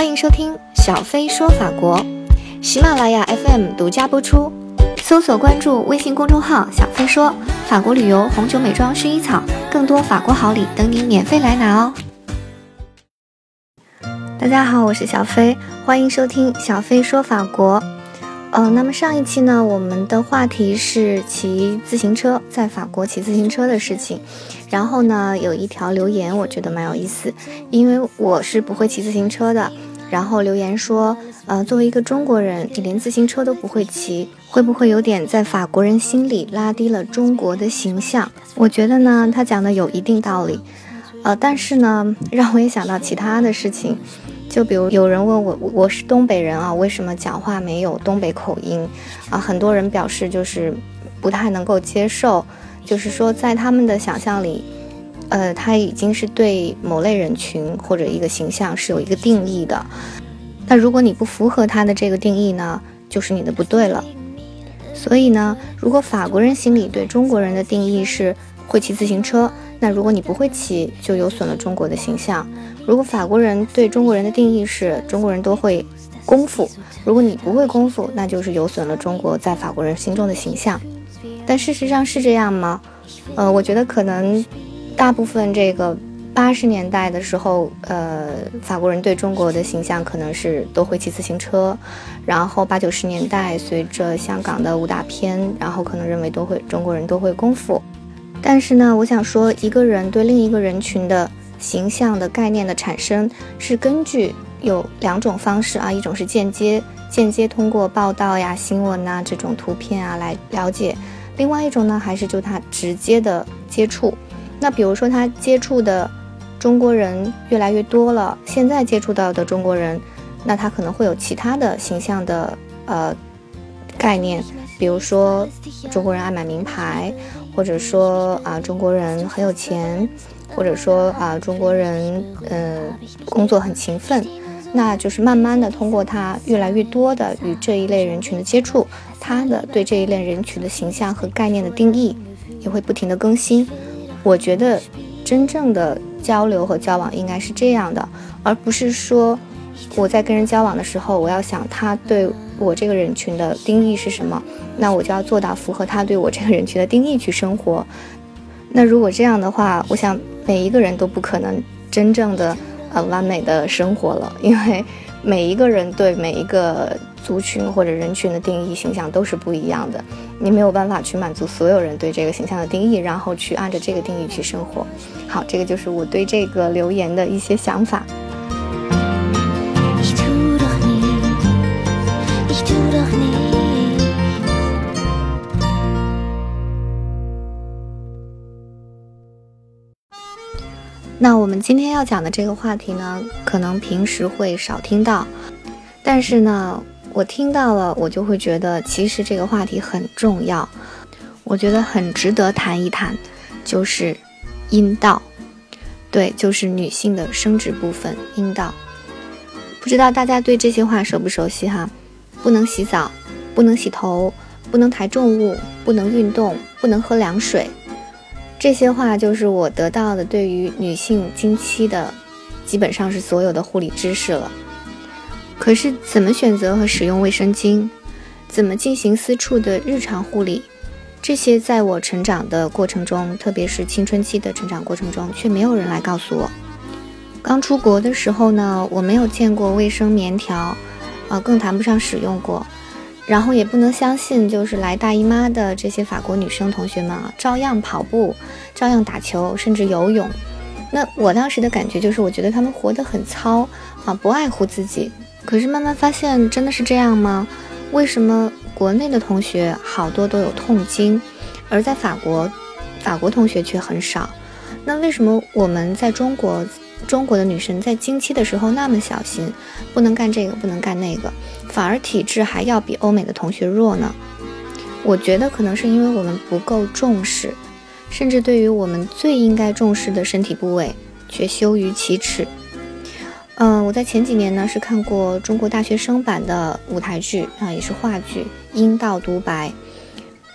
欢迎收听小飞说法国，喜马拉雅 FM 独家播出。搜索关注微信公众号“小飞说法国旅游、红酒、美妆、薰衣草”，更多法国好礼等你免费来拿哦！大家好，我是小飞，欢迎收听小飞说法国。呃，那么上一期呢，我们的话题是骑自行车，在法国骑自行车的事情。然后呢，有一条留言，我觉得蛮有意思，因为我是不会骑自行车的。然后留言说，呃，作为一个中国人，你连自行车都不会骑，会不会有点在法国人心里拉低了中国的形象？我觉得呢，他讲的有一定道理。呃，但是呢，让我也想到其他的事情。就比如有人问我，我是东北人啊，为什么讲话没有东北口音啊？很多人表示就是不太能够接受，就是说在他们的想象里，呃，他已经是对某类人群或者一个形象是有一个定义的。那如果你不符合他的这个定义呢，就是你的不对了。所以呢，如果法国人心里对中国人的定义是会骑自行车，那如果你不会骑，就有损了中国的形象。如果法国人对中国人的定义是中国人都会功夫，如果你不会功夫，那就是有损了中国在法国人心中的形象。但事实上是这样吗？呃，我觉得可能大部分这个八十年代的时候，呃，法国人对中国的形象可能是都会骑自行车。然后八九十年代随着香港的武打片，然后可能认为都会中国人都会功夫。但是呢，我想说，一个人对另一个人群的。形象的概念的产生是根据有两种方式啊，一种是间接间接通过报道呀、新闻呐这种图片啊来了解，另外一种呢还是就他直接的接触。那比如说他接触的中国人越来越多了，现在接触到的中国人，那他可能会有其他的形象的呃概念，比如说中国人爱买名牌，或者说啊中国人很有钱。或者说啊，中国人嗯工作很勤奋，那就是慢慢的通过他越来越多的与这一类人群的接触，他的对这一类人群的形象和概念的定义也会不停的更新。我觉得真正的交流和交往应该是这样的，而不是说我在跟人交往的时候，我要想他对我这个人群的定义是什么，那我就要做到符合他对我这个人群的定义去生活。那如果这样的话，我想每一个人都不可能真正的呃完美的生活了，因为每一个人对每一个族群或者人群的定义形象都是不一样的，你没有办法去满足所有人对这个形象的定义，然后去按照这个定义去生活。好，这个就是我对这个留言的一些想法。那我们今天要讲的这个话题呢，可能平时会少听到，但是呢，我听到了，我就会觉得其实这个话题很重要，我觉得很值得谈一谈，就是阴道，对，就是女性的生殖部分阴道。不知道大家对这些话熟不熟悉哈？不能洗澡，不能洗头，不能抬重物，不能运动，不能喝凉水。这些话就是我得到的对于女性经期的，基本上是所有的护理知识了。可是怎么选择和使用卫生巾，怎么进行私处的日常护理，这些在我成长的过程中，特别是青春期的成长过程中，却没有人来告诉我。刚出国的时候呢，我没有见过卫生棉条，啊，更谈不上使用过。然后也不能相信，就是来大姨妈的这些法国女生同学们啊，照样跑步，照样打球，甚至游泳。那我当时的感觉就是，我觉得她们活得很糙啊，不爱护自己。可是慢慢发现，真的是这样吗？为什么国内的同学好多都有痛经，而在法国，法国同学却很少？那为什么我们在中国？中国的女生在经期的时候那么小心，不能干这个，不能干那个，反而体质还要比欧美的同学弱呢。我觉得可能是因为我们不够重视，甚至对于我们最应该重视的身体部位，却羞于启齿。嗯，我在前几年呢是看过中国大学生版的舞台剧啊，也是话剧《阴道独白》。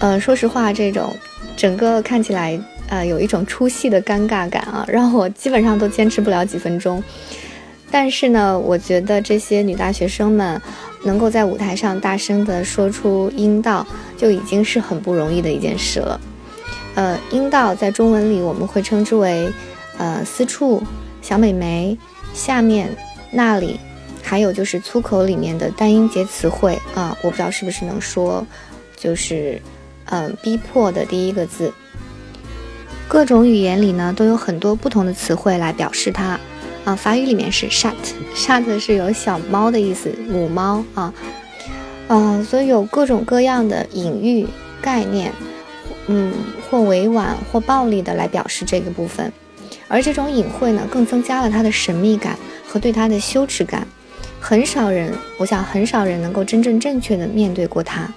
呃，说实话，这种整个看起来。呃，有一种出戏的尴尬感啊，让我基本上都坚持不了几分钟。但是呢，我觉得这些女大学生们能够在舞台上大声地说出阴道，就已经是很不容易的一件事了。呃，阴道在中文里我们会称之为，呃，私处、小美眉、下面、那里，还有就是粗口里面的单音节词汇啊，我不知道是不是能说，就是，嗯，逼迫的第一个字。各种语言里呢都有很多不同的词汇来表示它，啊，法语里面是 shut，shut 是有小猫的意思，母猫啊，呃，所以有各种各样的隐喻概念。嗯，或委婉或暴力的来表示这个部分，而这种隐晦呢，更增加了它的神秘感和对它的羞耻感。很少人，我想很少人能够真正正确的面对过它。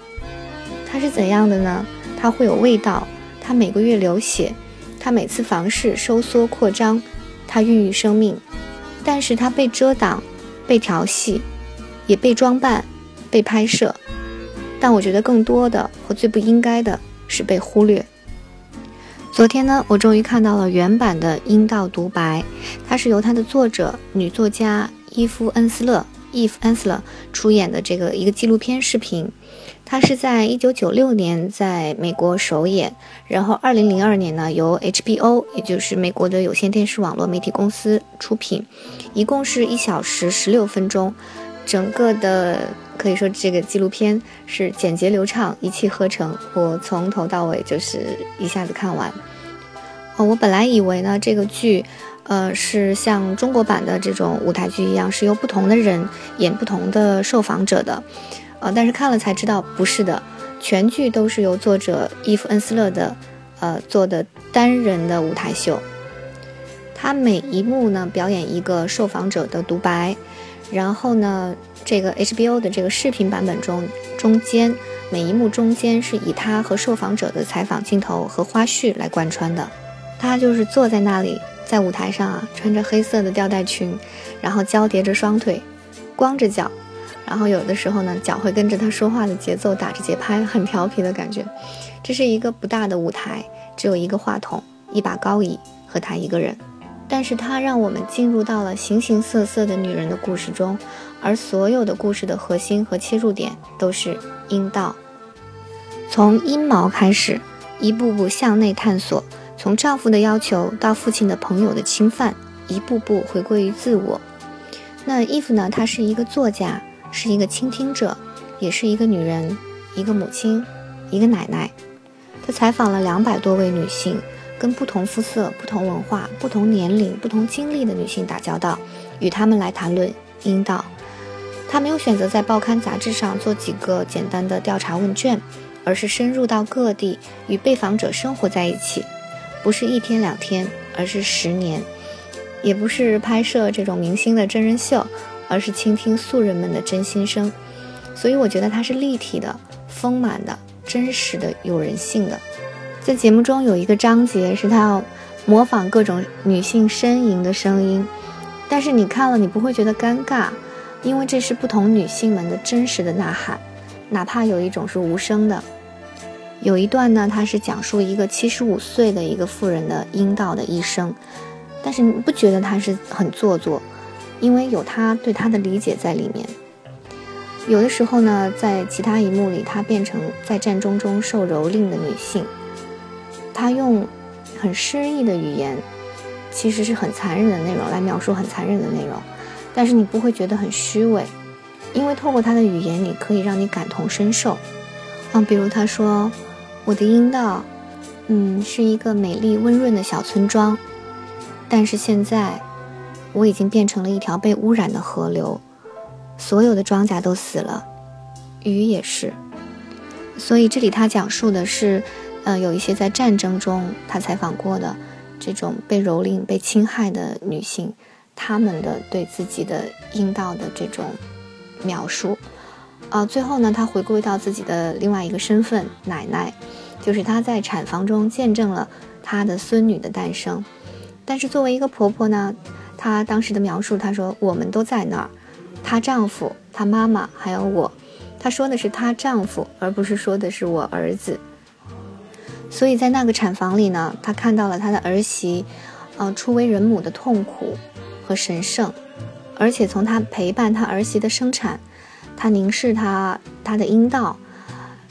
它是怎样的呢？它会有味道，它每个月流血，它每次房事收缩扩张，它孕育生命，但是它被遮挡，被调戏，也被装扮，被拍摄。但我觉得更多的和最不应该的。是被忽略。昨天呢，我终于看到了原版的阴道独白，它是由它的作者女作家伊夫恩斯勒伊夫恩斯勒出演的这个一个纪录片视频。它是在一九九六年在美国首演，然后二零零二年呢由 HBO 也就是美国的有线电视网络媒体公司出品，一共是一小时十六分钟。整个的可以说这个纪录片是简洁流畅，一气呵成。我从头到尾就是一下子看完。哦，我本来以为呢这个剧，呃，是像中国版的这种舞台剧一样，是由不同的人演不同的受访者的，呃，但是看了才知道不是的，全剧都是由作者伊夫恩斯勒的，呃做的单人的舞台秀。他每一幕呢表演一个受访者的独白。然后呢，这个 HBO 的这个视频版本中，中间每一幕中间是以他和受访者的采访镜头和花絮来贯穿的。他就是坐在那里，在舞台上啊，穿着黑色的吊带裙，然后交叠着双腿，光着脚，然后有的时候呢，脚会跟着他说话的节奏打着节拍，很调皮的感觉。这是一个不大的舞台，只有一个话筒、一把高椅和他一个人。但是它让我们进入到了形形色色的女人的故事中，而所有的故事的核心和切入点都是阴道。从阴毛开始，一步步向内探索，从丈夫的要求到父亲的朋友的侵犯，一步步回归于自我。那伊芙呢？她是一个作家，是一个倾听者，也是一个女人，一个母亲，一个奶奶。她采访了两百多位女性。跟不同肤色、不同文化、不同年龄、不同经历的女性打交道，与她们来谈论阴道。她没有选择在报刊杂志上做几个简单的调查问卷，而是深入到各地与被访者生活在一起，不是一天两天，而是十年；也不是拍摄这种明星的真人秀，而是倾听素人们的真心声。所以我觉得它是立体的、丰满的、真实的、有人性的。在节目中有一个章节是他要模仿各种女性呻吟的声音，但是你看了你不会觉得尴尬，因为这是不同女性们的真实的呐喊，哪怕有一种是无声的。有一段呢，它是讲述一个七十五岁的一个妇人的阴道的一生，但是你不觉得她是很做作，因为有她对她的理解在里面。有的时候呢，在其他一幕里，她变成在战争中受蹂躏的女性。他用很诗意的语言，其实是很残忍的内容来描述很残忍的内容，但是你不会觉得很虚伪，因为透过他的语言，你可以让你感同身受。啊，比如他说：“我的阴道，嗯，是一个美丽温润的小村庄，但是现在我已经变成了一条被污染的河流，所有的庄稼都死了，鱼也是。所以这里他讲述的是。”呃，有一些在战争中他采访过的这种被蹂躏、被侵害的女性，她们的对自己的阴道的这种描述。啊，最后呢，她回归到自己的另外一个身份——奶奶，就是她在产房中见证了她的孙女的诞生。但是作为一个婆婆呢，她当时的描述，她说：“我们都在那儿，她丈夫、她妈妈还有我。”她说的是她丈夫，而不是说的是我儿子。所以在那个产房里呢，他看到了他的儿媳，呃，初为人母的痛苦和神圣，而且从他陪伴他儿媳的生产，他凝视他他的阴道，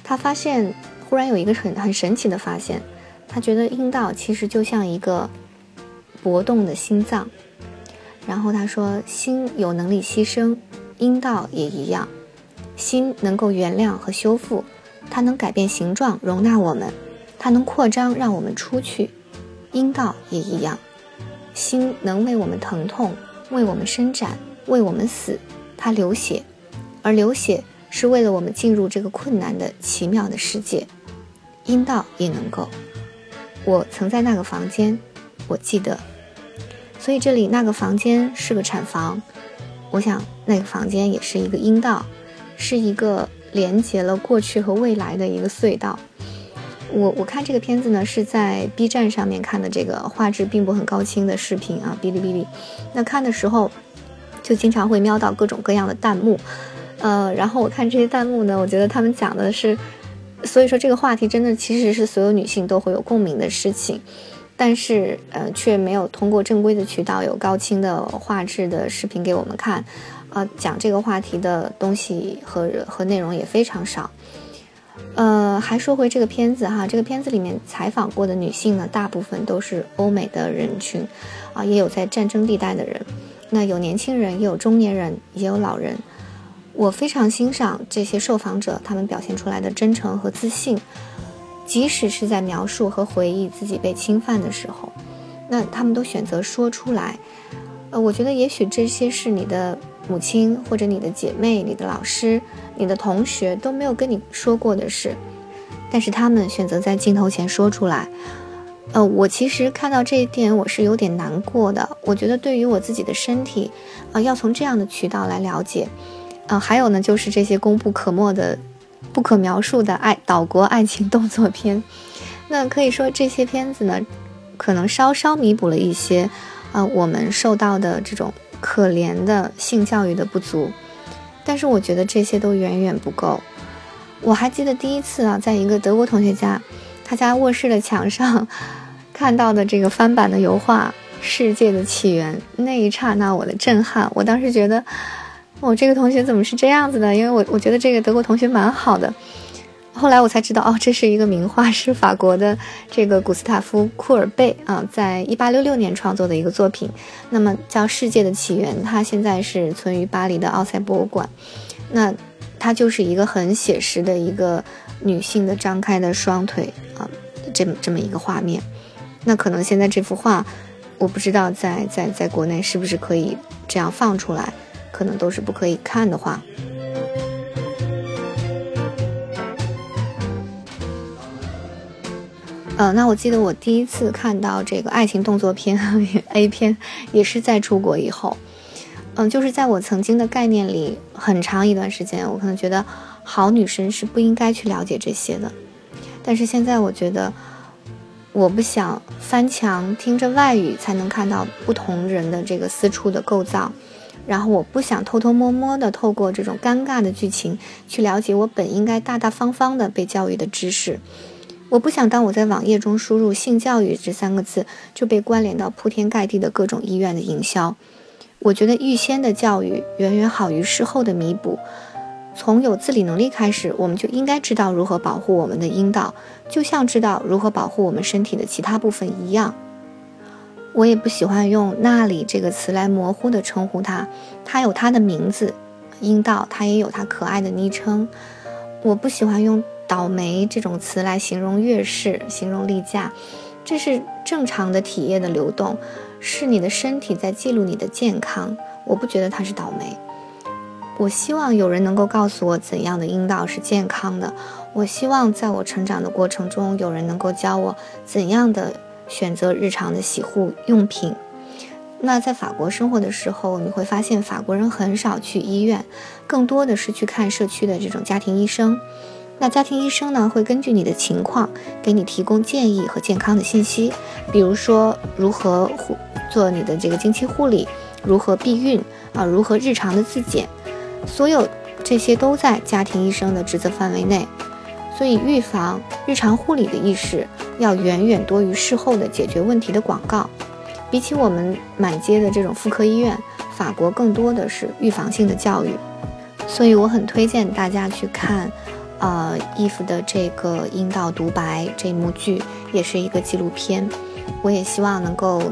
他发现忽然有一个很很神奇的发现，他觉得阴道其实就像一个搏动的心脏。然后他说，心有能力牺牲，阴道也一样。心能够原谅和修复，它能改变形状，容纳我们，它能扩张，让我们出去。阴道也一样，心能为我们疼痛，为我们伸展，为我们死。它流血，而流血是为了我们进入这个困难的奇妙的世界。阴道也能够。我曾在那个房间，我记得。所以这里那个房间是个产房，我想那个房间也是一个阴道，是一个连接了过去和未来的一个隧道。我我看这个片子呢是在 B 站上面看的，这个画质并不很高清的视频啊，哔哩哔哩。那看的时候就经常会瞄到各种各样的弹幕，呃，然后我看这些弹幕呢，我觉得他们讲的是，所以说这个话题真的其实是所有女性都会有共鸣的事情。但是，呃，却没有通过正规的渠道有高清的画质的视频给我们看，啊，讲这个话题的东西和和内容也非常少。呃，还说回这个片子哈，这个片子里面采访过的女性呢，大部分都是欧美的人群，啊，也有在战争地带的人，那有年轻人，也有中年人，也有老人。我非常欣赏这些受访者他们表现出来的真诚和自信。即使是在描述和回忆自己被侵犯的时候，那他们都选择说出来。呃，我觉得也许这些是你的母亲或者你的姐妹、你的老师、你的同学都没有跟你说过的事，但是他们选择在镜头前说出来。呃，我其实看到这一点，我是有点难过的。我觉得对于我自己的身体，啊，要从这样的渠道来了解。呃，还有呢，就是这些功不可没的。不可描述的爱岛国爱情动作片，那可以说这些片子呢，可能稍稍弥补了一些，呃，我们受到的这种可怜的性教育的不足，但是我觉得这些都远远不够。我还记得第一次啊，在一个德国同学家，他家卧室的墙上 看到的这个翻版的油画《世界的起源》，那一刹那我的震撼，我当时觉得。我这个同学怎么是这样子的？因为我我觉得这个德国同学蛮好的，后来我才知道哦，这是一个名画，是法国的这个古斯塔夫·库尔贝啊，在一八六六年创作的一个作品，那么叫《世界的起源》，它现在是存于巴黎的奥赛博物馆。那它就是一个很写实的一个女性的张开的双腿啊，这么这么一个画面。那可能现在这幅画，我不知道在在在国内是不是可以这样放出来。可能都是不可以看的话，呃，那我记得我第一次看到这个爱情动作片 A 片，也是在出国以后，嗯，就是在我曾经的概念里，很长一段时间，我可能觉得好女生是不应该去了解这些的，但是现在我觉得，我不想翻墙听着外语才能看到不同人的这个私处的构造。然后我不想偷偷摸摸的透过这种尴尬的剧情去了解我本应该大大方方的被教育的知识。我不想当我在网页中输入“性教育”这三个字就被关联到铺天盖地的各种医院的营销。我觉得预先的教育远远好于事后的弥补。从有自理能力开始，我们就应该知道如何保护我们的阴道，就像知道如何保护我们身体的其他部分一样。我也不喜欢用“那里”这个词来模糊的称呼它，它有它的名字，阴道，它也有它可爱的昵称。我不喜欢用“倒霉”这种词来形容月事，形容例假，这是正常的体液的流动，是你的身体在记录你的健康。我不觉得它是倒霉。我希望有人能够告诉我怎样的阴道是健康的。我希望在我成长的过程中，有人能够教我怎样的。选择日常的洗护用品。那在法国生活的时候，你会发现法国人很少去医院，更多的是去看社区的这种家庭医生。那家庭医生呢，会根据你的情况给你提供建议和健康的信息，比如说如何护做你的这个经期护理，如何避孕啊，如何日常的自检，所有这些都在家庭医生的职责范围内。所以，预防日常护理的意识要远远多于事后的解决问题的广告。比起我们满街的这种妇科医院，法法国更多的是预防性的教育，所以我很推荐大家去看，呃，Eve 的这个阴道独白这幕剧，也是一个纪录片。我也希望能够，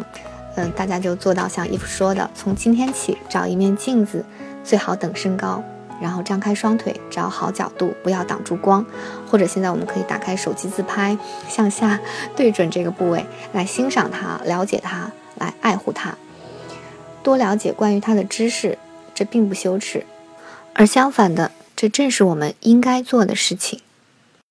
嗯，大家就做到像 Eve 说的，从今天起找一面镜子，最好等身高。然后张开双腿，找好角度，不要挡住光。或者现在我们可以打开手机自拍，向下对准这个部位来欣赏它，了解它，来爱护它。多了解关于它的知识，这并不羞耻，而相反的，这正是我们应该做的事情。